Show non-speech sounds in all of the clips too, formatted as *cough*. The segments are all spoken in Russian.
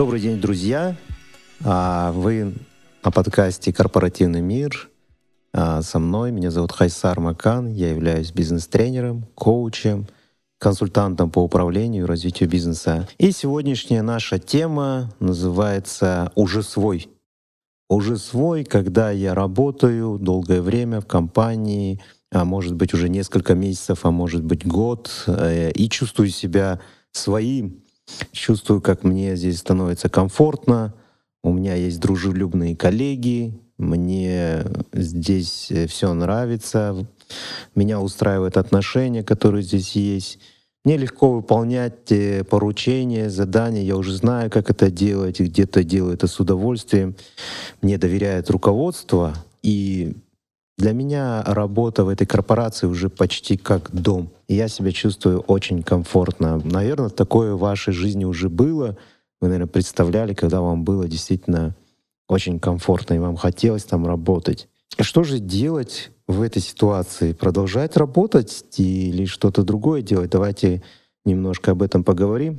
Добрый день, друзья! А, вы на подкасте «Корпоративный мир». А, со мной, меня зовут Хайсар Макан, я являюсь бизнес-тренером, коучем, консультантом по управлению и развитию бизнеса. И сегодняшняя наша тема называется «Уже свой». Уже свой, когда я работаю долгое время в компании, а может быть уже несколько месяцев, а может быть год, э, и чувствую себя своим, чувствую, как мне здесь становится комфортно, у меня есть дружелюбные коллеги, мне здесь все нравится, меня устраивают отношения, которые здесь есть. Мне легко выполнять э, поручения, задания, я уже знаю, как это делать, где-то делаю это с удовольствием. Мне доверяет руководство, и для меня работа в этой корпорации уже почти как дом. Я себя чувствую очень комфортно. Наверное, такое в вашей жизни уже было. Вы, наверное, представляли, когда вам было действительно очень комфортно, и вам хотелось там работать. Что же делать в этой ситуации? Продолжать работать или что-то другое делать? Давайте немножко об этом поговорим.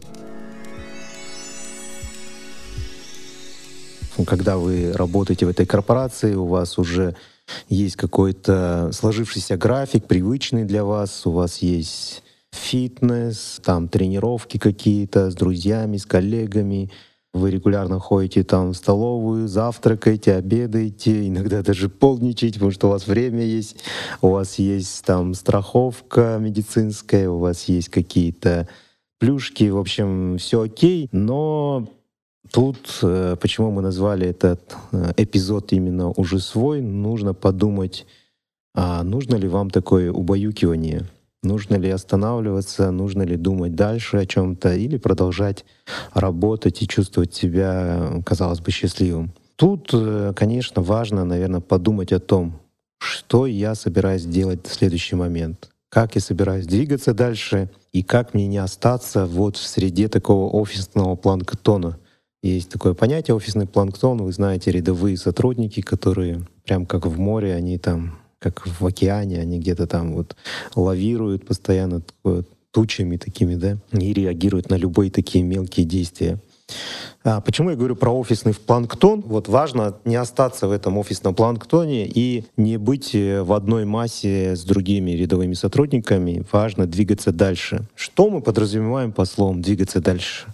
Когда вы работаете в этой корпорации, у вас уже есть какой-то сложившийся график, привычный для вас, у вас есть фитнес, там тренировки какие-то с друзьями, с коллегами, вы регулярно ходите там в столовую, завтракаете, обедаете, иногда даже полничаете, потому что у вас время есть, у вас есть там страховка медицинская, у вас есть какие-то плюшки, в общем, все окей, но Тут, э, почему мы назвали этот э, эпизод именно уже свой, нужно подумать, а нужно ли вам такое убаюкивание, нужно ли останавливаться, нужно ли думать дальше о чем-то или продолжать работать и чувствовать себя, казалось бы, счастливым. Тут, э, конечно, важно, наверное, подумать о том, что я собираюсь делать в следующий момент, как я собираюсь двигаться дальше и как мне не остаться вот в среде такого офисного планктона — есть такое понятие офисный планктон. Вы знаете, рядовые сотрудники, которые прям как в море, они там, как в океане, они где-то там вот лавируют постоянно тучами такими, да, и реагируют на любые такие мелкие действия. А почему я говорю про офисный планктон? Вот важно не остаться в этом офисном планктоне и не быть э, в одной массе с другими рядовыми сотрудниками. Важно двигаться дальше. Что мы подразумеваем по словам «двигаться дальше»?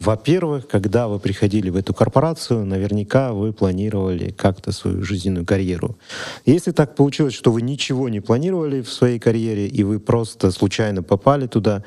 Во-первых, когда вы приходили в эту корпорацию, наверняка вы планировали как-то свою жизненную карьеру. Если так получилось, что вы ничего не планировали в своей карьере, и вы просто случайно попали туда,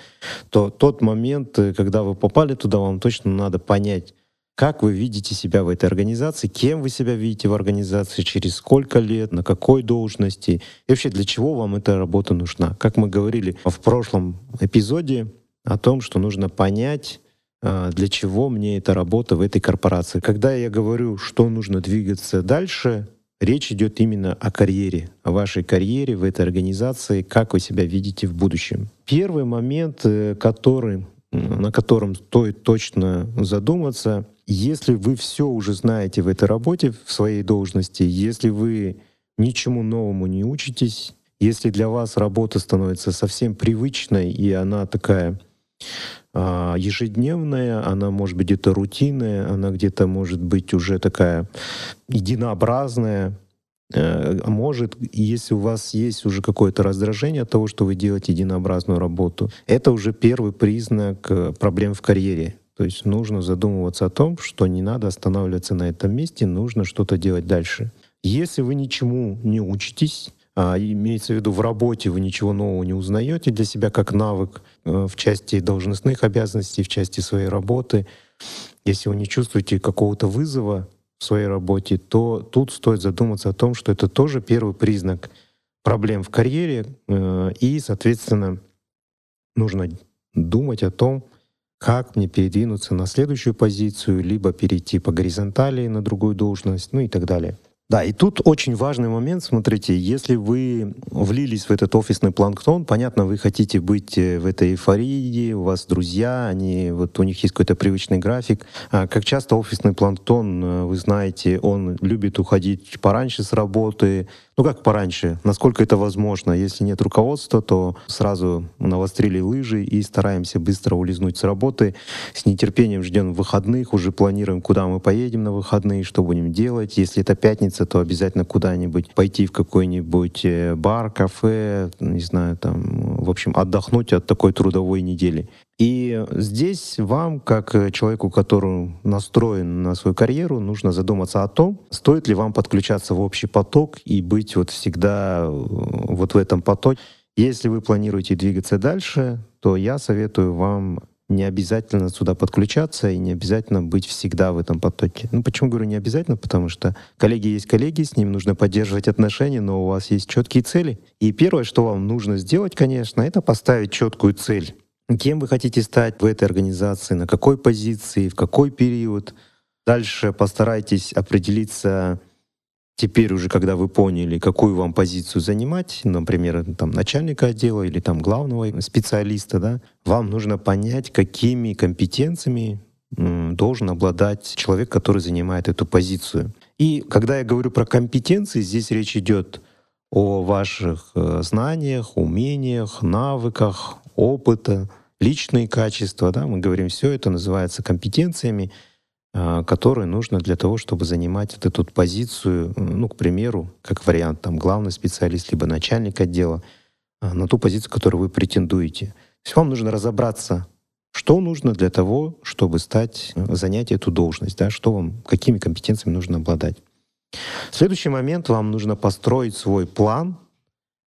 то тот момент, э, когда вы попали туда, вам точно надо понять, как вы видите себя в этой организации, кем вы себя видите в организации, через сколько лет, на какой должности, и вообще для чего вам эта работа нужна. Как мы говорили в прошлом эпизоде о том, что нужно понять, для чего мне эта работа в этой корпорации. Когда я говорю, что нужно двигаться дальше, речь идет именно о карьере, о вашей карьере в этой организации, как вы себя видите в будущем. Первый момент, э, который, на котором стоит точно задуматься, если вы все уже знаете в этой работе, в своей должности, если вы ничему новому не учитесь, если для вас работа становится совсем привычной, и она такая а, ежедневная, она может быть где-то рутинная, она где-то может быть уже такая единообразная, э, а может, если у вас есть уже какое-то раздражение от того, что вы делаете единообразную работу, это уже первый признак э, проблем в карьере. То есть нужно задумываться о том, что не надо останавливаться на этом месте, нужно что-то делать дальше. Если вы ничему не учитесь, а, имеется в виду в работе вы ничего нового не узнаете для себя как навык э, в части должностных обязанностей, в части своей работы. Если вы не чувствуете какого-то вызова в своей работе, то тут стоит задуматься о том, что это тоже первый признак проблем в карьере, э, и, соответственно, нужно думать о том, как мне передвинуться на следующую позицию, либо перейти по горизонтали на другую должность, ну и так далее. Да, и тут очень важный момент, смотрите, если вы влились в этот офисный планктон, понятно, вы хотите быть э, в этой эйфории, у вас друзья, они, вот у них есть какой-то привычный график. А как часто офисный планктон, э, вы знаете, он любит уходить пораньше с работы, ну как пораньше, насколько это возможно. Если нет руководства, то сразу навострили лыжи и стараемся быстро улизнуть с работы. С нетерпением ждем выходных, уже планируем, куда мы поедем на выходные, что будем делать. Если это пятница, то обязательно куда-нибудь пойти в какой-нибудь э, бар, кафе, не знаю, там, в общем, отдохнуть от такой трудовой недели. И здесь вам, как человеку, который настроен на свою карьеру, нужно задуматься о том, стоит ли вам подключаться в общий поток и быть вот всегда э, вот в этом потоке. Если вы планируете двигаться дальше, то я советую вам не обязательно сюда подключаться и не обязательно быть всегда в этом потоке. Ну, почему говорю не обязательно? Потому что коллеги есть коллеги, с ними нужно поддерживать отношения, но у вас есть четкие цели. И первое, что вам нужно сделать, конечно, это поставить четкую цель. Кем вы хотите стать в этой организации, на какой позиции, в какой период. Дальше постарайтесь определиться теперь уже, когда вы поняли, какую вам позицию занимать, например, там, начальника отдела или там главного специалиста, да, вам нужно понять, какими компетенциями должен обладать человек, который занимает эту позицию. И когда я говорю про компетенции, здесь речь идет о ваших э, знаниях, умениях, навыках, опыта, личные качества, да, мы говорим, все это называется компетенциями, а, которые нужно для того, чтобы занимать вот эту позицию, ну, к примеру, как вариант, там, главный специалист, либо начальник отдела, а, на ту позицию, которую вы претендуете. То есть вам нужно разобраться, что нужно для того, чтобы стать, э, занять эту должность, да, что вам, какими компетенциями нужно обладать. Следующий момент, вам нужно построить свой план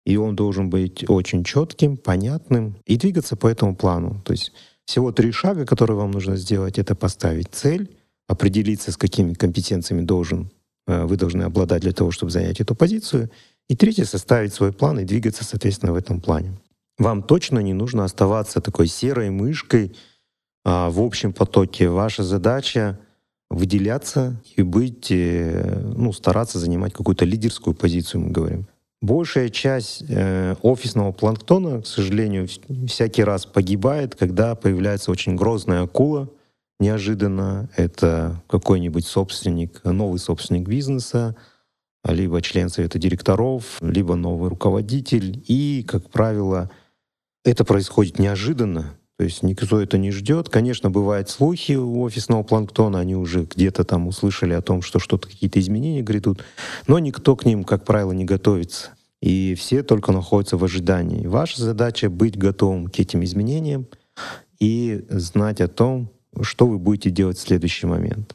и он должен быть очень четким, понятным и двигаться по этому плану. То есть всего три шага, которые вам нужно сделать, это поставить цель, определиться, с какими компетенциями должен, э, вы должны обладать для того, чтобы занять эту позицию. И третье — составить свой план и двигаться, соответственно, в этом плане. Вам точно не нужно оставаться такой серой мышкой а, в общем потоке. Ваша задача выделяться и быть, э, ну, стараться занимать какую-то лидерскую позицию, мы говорим. Большая часть э, офисного планктона, к сожалению, всякий раз погибает, когда появляется очень грозная акула. Неожиданно это какой-нибудь собственник, новый собственник бизнеса, либо член совета директоров, либо новый руководитель. И, как правило, это происходит неожиданно, то есть никто это не ждет. Конечно, бывают слухи у офисного планктона, они уже где-то там услышали о том, что что-то какие-то изменения грядут, но никто к ним, как правило, не готовится. И все только находятся в ожидании. Ваша задача быть готовым к этим изменениям и знать о том, что вы будете делать в следующий момент.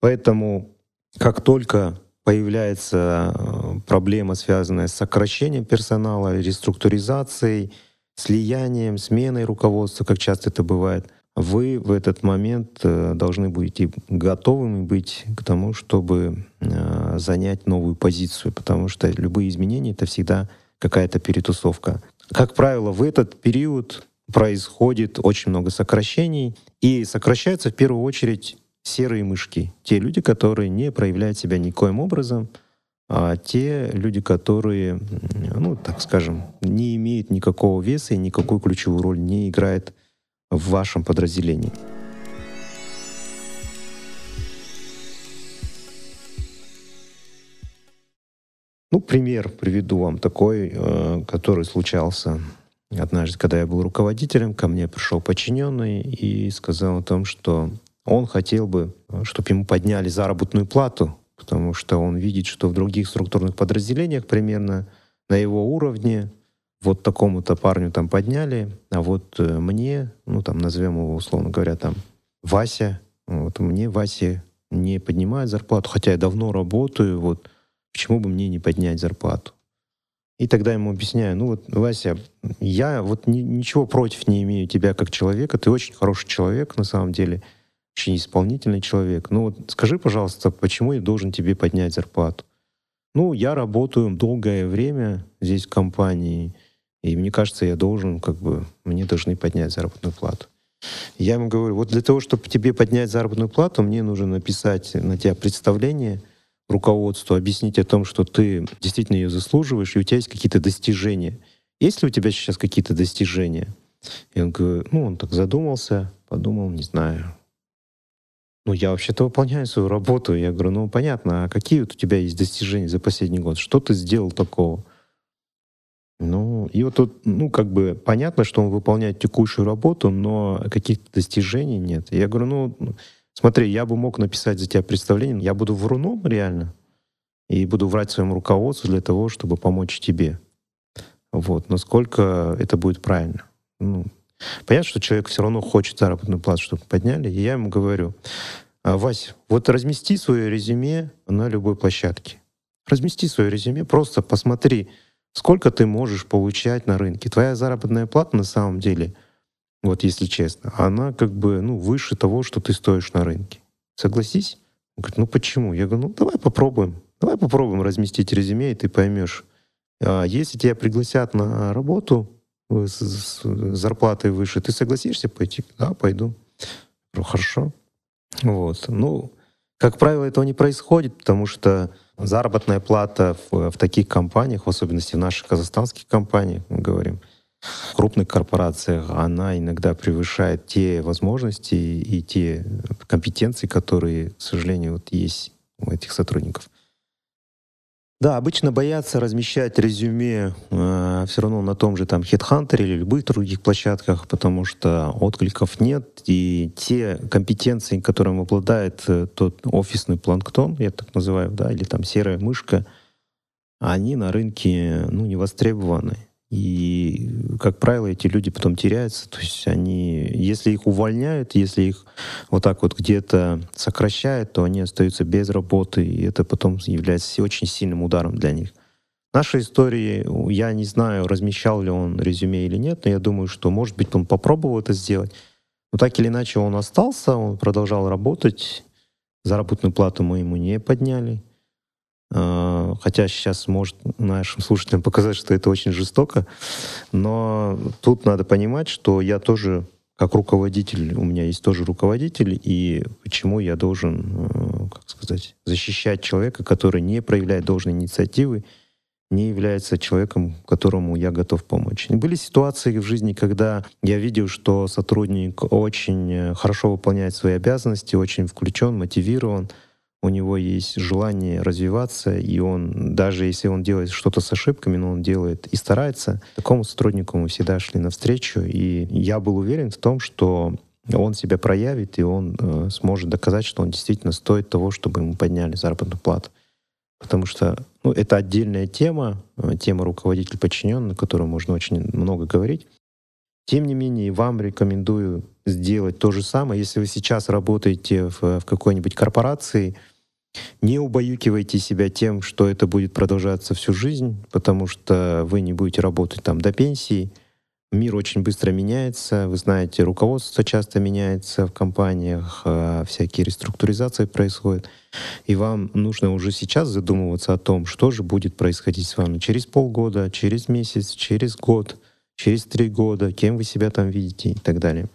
Поэтому, как только появляется э, проблема, связанная с сокращением персонала, реструктуризацией, слиянием, сменой руководства, как часто это бывает, вы в этот момент э, должны будете готовыми быть к тому, чтобы э, занять новую позицию, потому что любые изменения — это всегда какая-то перетусовка. Как правило, в этот период происходит очень много сокращений, и сокращаются в первую очередь серые мышки, те люди, которые не проявляют себя никоим образом, а те люди, которые, ну, так скажем, не имеют никакого веса и никакую ключевую роль не играют в вашем подразделении. Ну, пример приведу вам такой, э, который случался однажды, когда я был руководителем, ко мне пришел подчиненный и сказал о том, что он хотел бы, чтобы ему подняли заработную плату потому что он видит, что в других структурных подразделениях примерно на его уровне. Вот такому-то парню там подняли, а вот э, мне, ну там назовем его условно говоря там Вася, вот мне Васе не поднимают зарплату, хотя я давно работаю, вот почему бы мне не поднять зарплату? И тогда ему объясняю, ну вот, Вася, я вот ни, ничего против не имею тебя как человека, ты очень хороший человек на самом деле, очень исполнительный человек. Ну вот скажи, пожалуйста, почему я должен тебе поднять зарплату? Ну, я работаю долгое время здесь в компании, и мне кажется, я должен, как бы, мне должны поднять заработную плату. Я ему говорю, вот для того, чтобы тебе поднять заработную плату, мне нужно написать на тебя представление руководству, объяснить о том, что ты действительно ее заслуживаешь, и у тебя есть какие-то достижения. Есть ли у тебя сейчас какие-то достижения? И он говорит, ну, он так задумался, подумал, не знаю, Ну, я вообще-то выполняю свою работу. Я говорю, ну, понятно, а какие вот у тебя есть достижения за последний год? Что ты сделал такого? Ну, и вот тут, ну, как бы понятно, что он выполняет текущую работу, но каких-то достижений нет. Я говорю, ну, смотри, я бы мог написать за тебя представление, я буду вруном реально, и буду врать своему руководству для того, чтобы помочь тебе. Вот. Насколько это будет правильно? Ну, понятно, что человек все равно хочет заработную плату, чтобы подняли. И я ему говорю, «А, Вась, вот размести свое резюме на любой площадке. Размести свое резюме, просто посмотри, сколько ты можешь получать на рынке. Твоя заработная плата на самом деле, вот если честно, она как бы ну, выше того, что ты стоишь на рынке. Согласись? Он говорит, ну почему? Я говорю, ну давай попробуем. Давай попробуем разместить резюме, и ты поймешь. А если тебя пригласят на работу с, зарплатой выше, ты согласишься пойти? Да, пойду. Ну, хорошо. Вот. Ну, как правило, этого не происходит, потому что заработная плата в, в таких компаниях, в особенности в наших казахстанских компаниях, мы говорим, в крупных корпорациях, она иногда превышает те возможности и те компетенции, которые, к сожалению, вот есть у этих сотрудников. Да, обычно боятся размещать резюме э, все равно на том же там Headhunter или любых других площадках, потому что откликов нет, и те компетенции, которым обладает э, тот офисный планктон, я так называю, да, или там серая мышка, они на рынке ну, не востребованы. И, как правило, эти люди потом теряются. То есть они, если их увольняют, если их вот так вот где-то сокращают, то они остаются без работы, и это потом является очень сильным ударом для них. Нашей истории, я не знаю, размещал ли он резюме или нет, но я думаю, что, может быть, он попробовал это сделать. Но так или иначе он остался, он продолжал работать, заработную плату мы ему не подняли. А, хотя сейчас может нашим слушателям показать, что это очень жестоко. Но тут надо понимать, что я тоже, как руководитель, у меня есть тоже руководитель, и почему я должен, э, как сказать, защищать человека, который не проявляет должной инициативы, не является человеком, которому я готов помочь. Были ситуации в жизни, когда я видел, что сотрудник очень э, хорошо выполняет свои обязанности, очень включен, мотивирован, у него есть желание развиваться, и он, даже если он делает что-то с ошибками, но он делает и старается, такому сотруднику мы всегда шли навстречу, и я был уверен в том, что он себя проявит, и он э, сможет доказать, что он действительно стоит того, чтобы ему подняли заработную плату. Потому что ну, это отдельная тема, э, тема руководитель подчиненный, о которой можно очень много говорить. Тем не менее, вам рекомендую сделать то же самое. Если вы сейчас работаете в, в какой-нибудь корпорации, не убаюкивайте себя тем, что это будет продолжаться всю жизнь, потому что вы не будете работать там до пенсии. Мир очень быстро меняется. Вы знаете, руководство часто меняется в компаниях, а всякие реструктуризации происходят. И вам нужно уже сейчас задумываться о том, что же будет происходить с вами через полгода, через месяц, через год, через три года, кем вы себя там видите и так далее.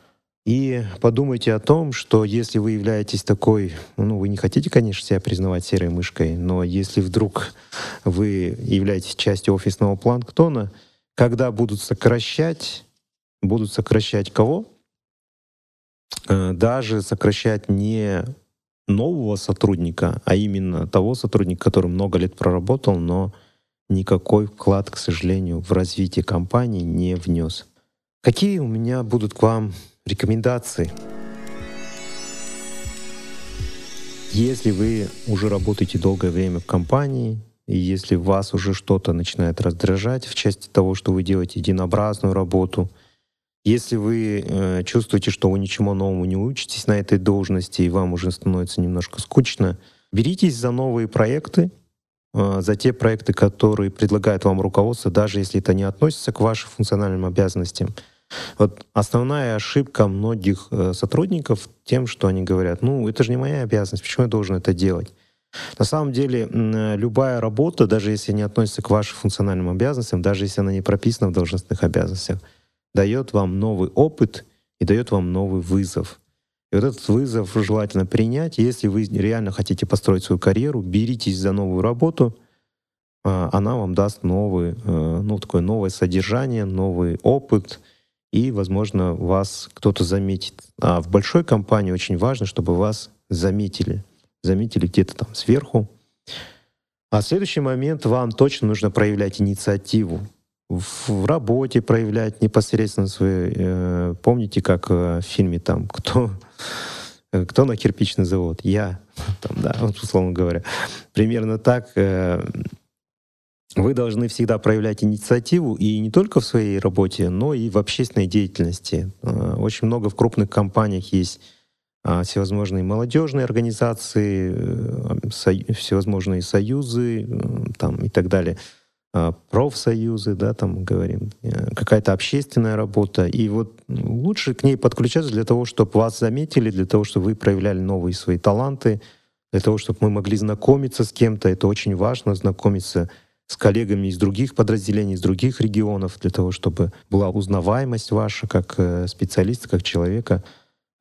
И подумайте о том, что если вы являетесь такой, ну, вы не хотите, конечно, себя признавать серой мышкой, но если вдруг вы являетесь частью офисного планктона, когда будут сокращать, будут сокращать кого? Э, даже сокращать не нового сотрудника, а именно того сотрудника, который много лет проработал, но никакой вклад, к сожалению, в развитие компании не внес. Какие у меня будут к вам Рекомендации. Если вы уже работаете долгое время в компании, и если вас уже что-то начинает раздражать в части того, что вы делаете единообразную работу, если вы э, чувствуете, что вы ничему новому не учитесь на этой должности, и вам уже становится немножко скучно, беритесь за новые проекты, э, за те проекты, которые предлагает вам руководство, даже если это не относится к вашим функциональным обязанностям — вот основная ошибка многих э, сотрудников тем, что они говорят, ну, это же не моя обязанность, почему я должен это делать? На самом деле, любая работа, даже если не относится к вашим функциональным обязанностям, даже если она не прописана в должностных обязанностях, дает вам новый опыт и дает вам новый вызов. И вот этот вызов желательно принять. Если вы реально хотите построить свою карьеру, беритесь за новую работу, а, она вам даст новый, э, ну, такое новое содержание, новый опыт — и, возможно, вас кто-то заметит. А в большой компании очень важно, чтобы вас заметили. Заметили где-то там сверху. А следующий момент вам точно нужно проявлять инициативу в работе проявлять непосредственно свои. Э, помните, как э, в фильме там кто э, *laughs* кто на кирпичный завод? Я, *laughs* там, да, условно говоря. Примерно так. Вы должны всегда проявлять инициативу и не только в своей работе, но и в общественной деятельности. Очень много в крупных компаниях есть а, всевозможные молодежные организации, всевозможные союзы там, и так далее. А, профсоюзы, да, там говорим, э, какая-то общественная работа. И вот лучше к ней подключаться для того, чтобы вас заметили, для того, чтобы вы проявляли новые свои таланты, для того, чтобы мы могли знакомиться с кем-то. Это очень важно, знакомиться с коллегами из других подразделений, из других регионов, для того, чтобы была узнаваемость ваша как э, специалиста, как человека.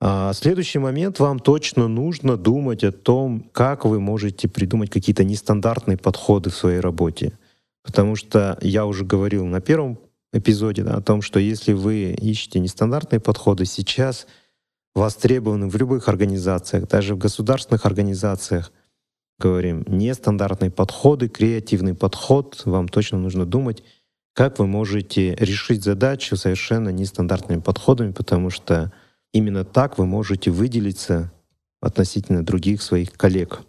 А следующий момент, вам точно нужно думать о том, как вы можете придумать какие-то нестандартные подходы в своей работе. Потому что я уже говорил на первом эпизоде да, о том, что если вы ищете нестандартные подходы, сейчас востребованы в любых организациях, даже в государственных организациях, говорим, нестандартные подходы, креативный подход, вам точно нужно думать, как вы можете решить задачу совершенно нестандартными подходами, потому что именно так вы можете выделиться относительно других своих коллег.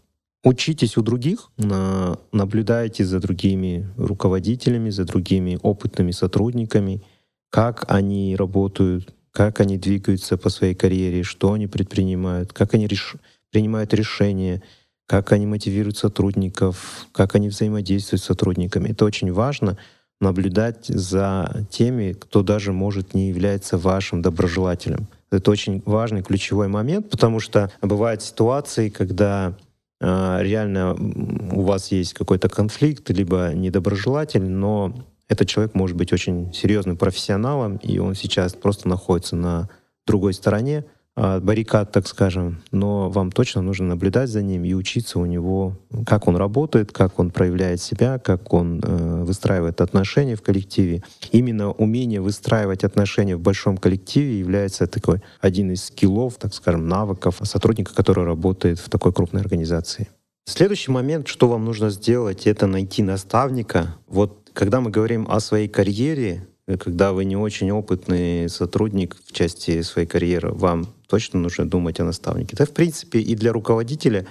Учитесь у других, наблюдайте за другими руководителями, за другими опытными сотрудниками, как они работают, как они двигаются по своей карьере, что они предпринимают, как они реш... принимают решения, как они мотивируют сотрудников, как они взаимодействуют с сотрудниками. Это очень важно наблюдать за теми, кто даже может не являться вашим доброжелателем. Это очень важный ключевой момент, потому что бывают ситуации, когда а, реально у вас есть какой-то конфликт, либо недоброжелатель, но этот человек может быть очень серьезным профессионалом, и он сейчас просто находится на другой стороне, баррикад, так скажем, но вам точно нужно наблюдать за ним и учиться у него, как он работает, как он проявляет себя, как он э, выстраивает отношения в коллективе. Именно умение выстраивать отношения в большом коллективе является такой один из скиллов, так скажем, навыков сотрудника, который работает в такой крупной организации. Следующий момент, что вам нужно сделать, это найти наставника. Вот когда мы говорим о своей карьере, когда вы не очень опытный сотрудник в части своей карьеры, вам точно нужно думать о наставнике. Это, в принципе, и для руководителя,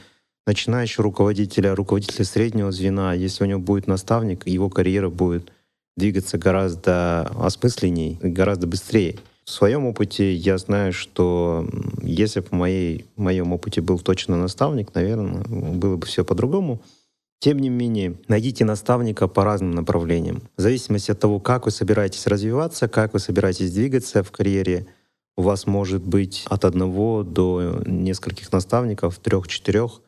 начинающего руководителя, руководителя среднего звена, если у него будет наставник, его карьера будет двигаться гораздо осмысленней, гораздо быстрее. В своем опыте я знаю, что если бы в моей, в моем опыте был точно наставник, наверное, было бы все по-другому. Тем не менее, найдите наставника по разным направлениям. В зависимости от того, как вы собираетесь развиваться, как вы собираетесь двигаться в карьере, у вас может быть от одного до нескольких наставников, трех-четырех,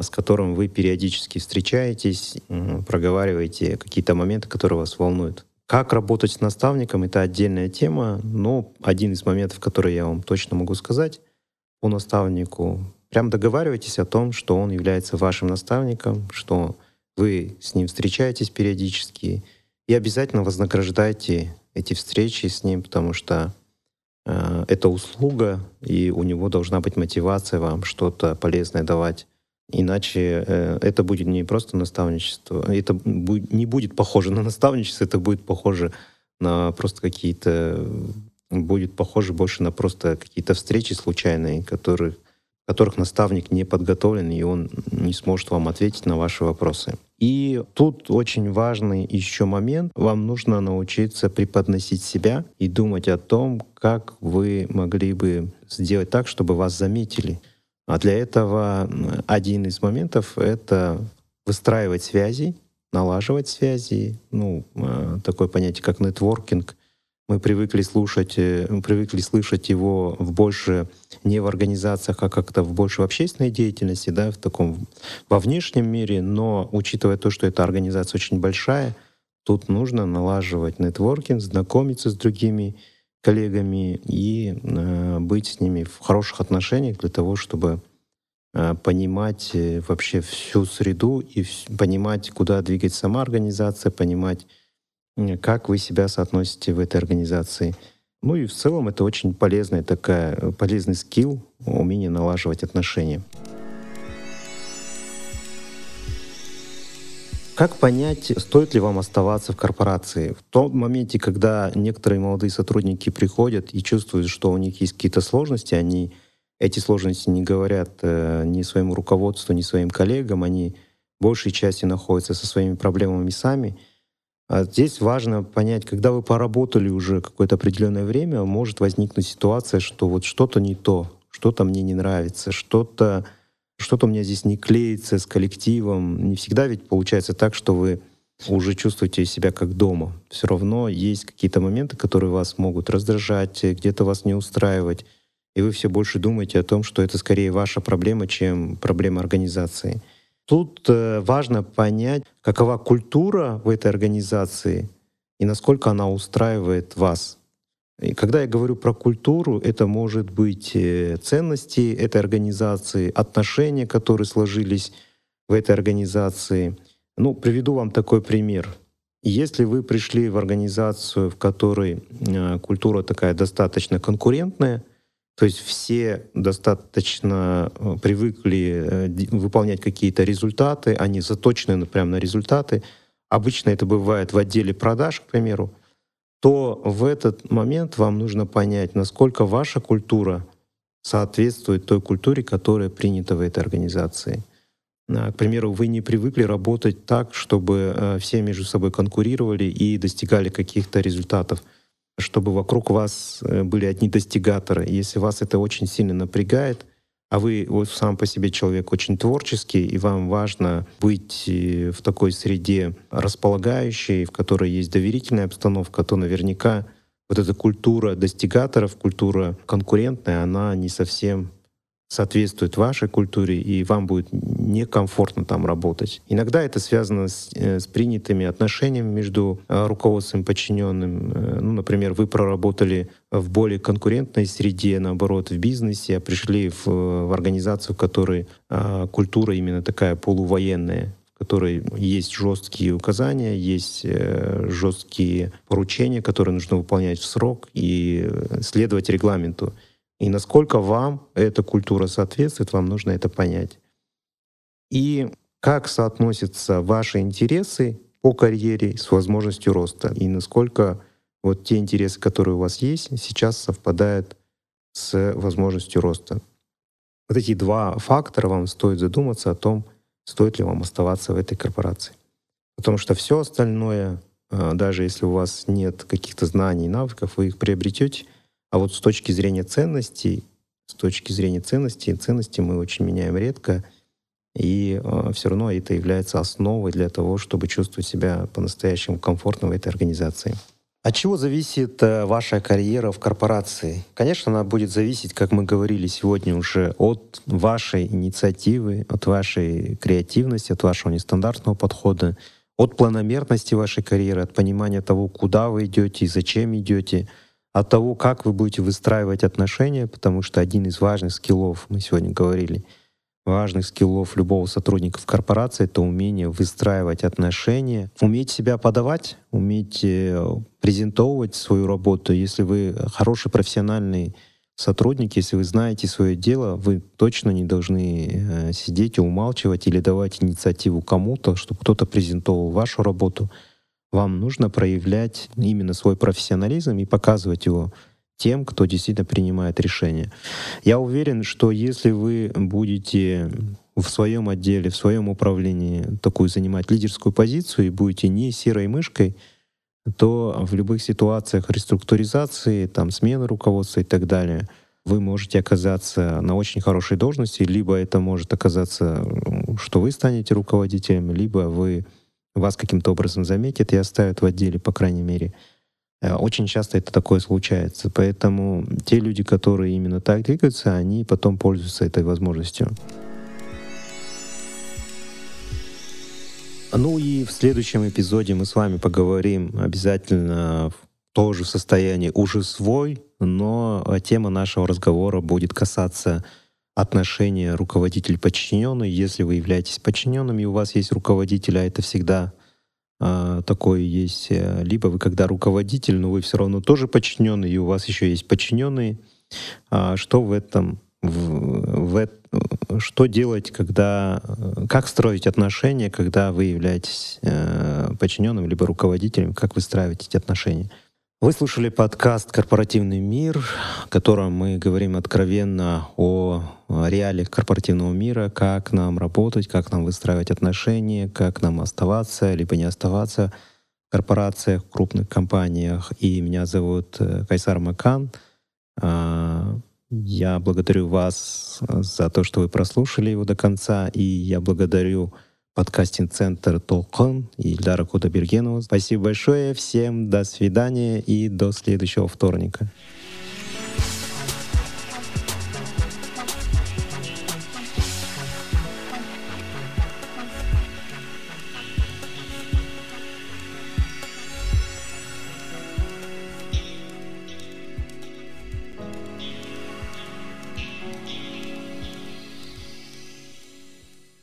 с которым вы периодически встречаетесь, проговариваете какие-то моменты, которые вас волнуют. Как работать с наставником — это отдельная тема, но один из моментов, который я вам точно могу сказать по наставнику, Прям договаривайтесь о том, что он является вашим наставником, что вы с ним встречаетесь периодически, и обязательно вознаграждайте эти встречи с ним, потому что э, это услуга, и у него должна быть мотивация вам что-то полезное давать. Иначе э, это будет не просто наставничество, это будет, не будет похоже на наставничество, это будет похоже на просто какие-то, будет похоже больше на просто какие-то встречи случайные, которые которых наставник не подготовлен, и он не сможет вам ответить на ваши вопросы. И тут очень важный еще момент. Вам нужно научиться преподносить себя и думать о том, как вы могли бы сделать так, чтобы вас заметили. А для этого один из моментов — это выстраивать связи, налаживать связи, ну, э, такое понятие, как нетворкинг, мы привыкли слушать, э, привыкли слышать его в больше не в организациях, а как-то в больше в общественной деятельности, да, в таком во внешнем мире, но учитывая то, что эта организация очень большая, тут нужно налаживать нетворкинг, знакомиться с другими коллегами и э, быть с ними в хороших отношениях для того, чтобы э, понимать э, вообще всю среду и понимать, куда двигается сама организация, понимать как вы себя соотносите в этой организации. Ну и в целом это очень полезная такая, полезный скилл, умение налаживать отношения. Как понять, стоит ли вам оставаться в корпорации? В том моменте, когда некоторые молодые сотрудники приходят и чувствуют, что у них есть какие-то сложности, они эти сложности не говорят э, ни своему руководству, ни своим коллегам, они большей части находятся со своими проблемами сами. А здесь важно понять, когда вы поработали уже какое-то определенное время, может возникнуть ситуация, что вот что-то не то, что-то мне не нравится, что-то что-то у меня здесь не клеится с коллективом. Не всегда ведь получается так, что вы уже чувствуете себя как дома. Все равно есть какие-то моменты, которые вас могут раздражать, где-то вас не устраивать. И вы все больше думаете о том, что это скорее ваша проблема, чем проблема организации. Тут э, важно понять, какова культура в этой организации и насколько она устраивает вас. И когда я говорю про культуру, это может быть э, ценности этой организации, отношения, которые сложились в этой организации. Ну, приведу вам такой пример. Если вы пришли в организацию, в которой э, культура такая достаточно конкурентная, то есть все достаточно э, привыкли выполнять какие-то результаты, они заточены прямо на результаты. Обычно это бывает в отделе продаж, к примеру то в этот момент вам нужно понять, насколько ваша культура соответствует той культуре, которая принята в этой организации. А, к примеру, вы не привыкли работать так, чтобы э, все между собой конкурировали и достигали каких-то результатов, чтобы вокруг вас э, были одни достигаторы. Если вас это очень сильно напрягает, а вы вот сам по себе человек очень творческий, и вам важно быть э, в такой среде располагающей, в которой есть доверительная обстановка, то наверняка вот эта культура достигаторов, культура конкурентная, она не совсем соответствует вашей культуре, и вам будет некомфортно там работать. Иногда это связано с, э, с принятыми отношениями между э, руководством и подчиненным. Э, ну, например, вы проработали в более конкурентной среде, наоборот, в бизнесе, а пришли в, в организацию, в которой э, культура именно такая полувоенная, в которой есть жесткие указания, есть жесткие поручения, которые нужно выполнять в срок и следовать регламенту. И насколько вам эта культура соответствует, вам нужно это понять. И как соотносятся ваши интересы по карьере с возможностью роста, и насколько вот те интересы, которые у вас есть, сейчас совпадают с возможностью роста. Вот эти два фактора вам стоит задуматься о том, стоит ли вам оставаться в этой корпорации. Потому что все остальное, а, даже если у вас нет каких-то знаний навыков, вы их приобретете — а вот с точки зрения ценностей, с точки зрения ценностей, ценности мы очень меняем редко, и э, все равно это является основой для того, чтобы чувствовать себя по-настоящему комфортно в этой организации. От чего зависит э, ваша карьера в корпорации? Конечно, она будет зависеть, как мы говорили сегодня уже, от вашей инициативы, от вашей креативности, от вашего нестандартного подхода, от планомерности вашей карьеры, от понимания того, куда вы идете и зачем идете — от того, как вы будете выстраивать отношения, потому что один из важных скиллов, мы сегодня говорили, важных скиллов любого сотрудника в корпорации — это умение выстраивать отношения, уметь себя подавать, уметь э, презентовывать свою работу. Если вы хороший профессиональный сотрудник, если вы знаете свое дело, вы точно не должны э, сидеть и умалчивать или давать инициативу кому-то, чтобы кто-то презентовал вашу работу — вам нужно проявлять именно свой профессионализм и показывать его тем, кто действительно принимает решения. Я уверен, что если вы будете в своем отделе, в своем управлении такую занимать лидерскую позицию и будете не серой мышкой, то в любых ситуациях реструктуризации, там, смены руководства и так далее, вы можете оказаться на очень хорошей должности, либо это может оказаться, что вы станете руководителем, либо вы вас каким-то образом заметят и оставят в отделе, по крайней мере. Э, очень часто это такое случается. Поэтому те люди, которые именно так двигаются, они потом пользуются этой возможностью. Ну и в следующем эпизоде мы с вами поговорим обязательно в тоже состоянии уже свой, но тема нашего разговора будет касаться отношения руководитель-подчиненный. Если вы являетесь подчиненным и у вас есть руководитель, а это всегда а, такое есть. Э, либо вы когда руководитель, но вы все равно тоже подчиненный, и у вас еще есть подчиненные. А, что в этом, в, в, что делать, когда, как строить отношения, когда вы являетесь э, подчиненным либо руководителем, как выстраивать эти отношения? Вы слушали подкаст «Корпоративный мир», в котором мы говорим откровенно о реалиях корпоративного мира, как нам работать, как нам выстраивать отношения, как нам оставаться, либо не оставаться в корпорациях, в крупных компаниях. И меня зовут э, Кайсар Макан. А, я благодарю вас за то, что вы прослушали его до конца, и я благодарю подкастинг-центр Толкон и Ильдара Кудабергенова. Спасибо большое, всем до свидания и до следующего вторника.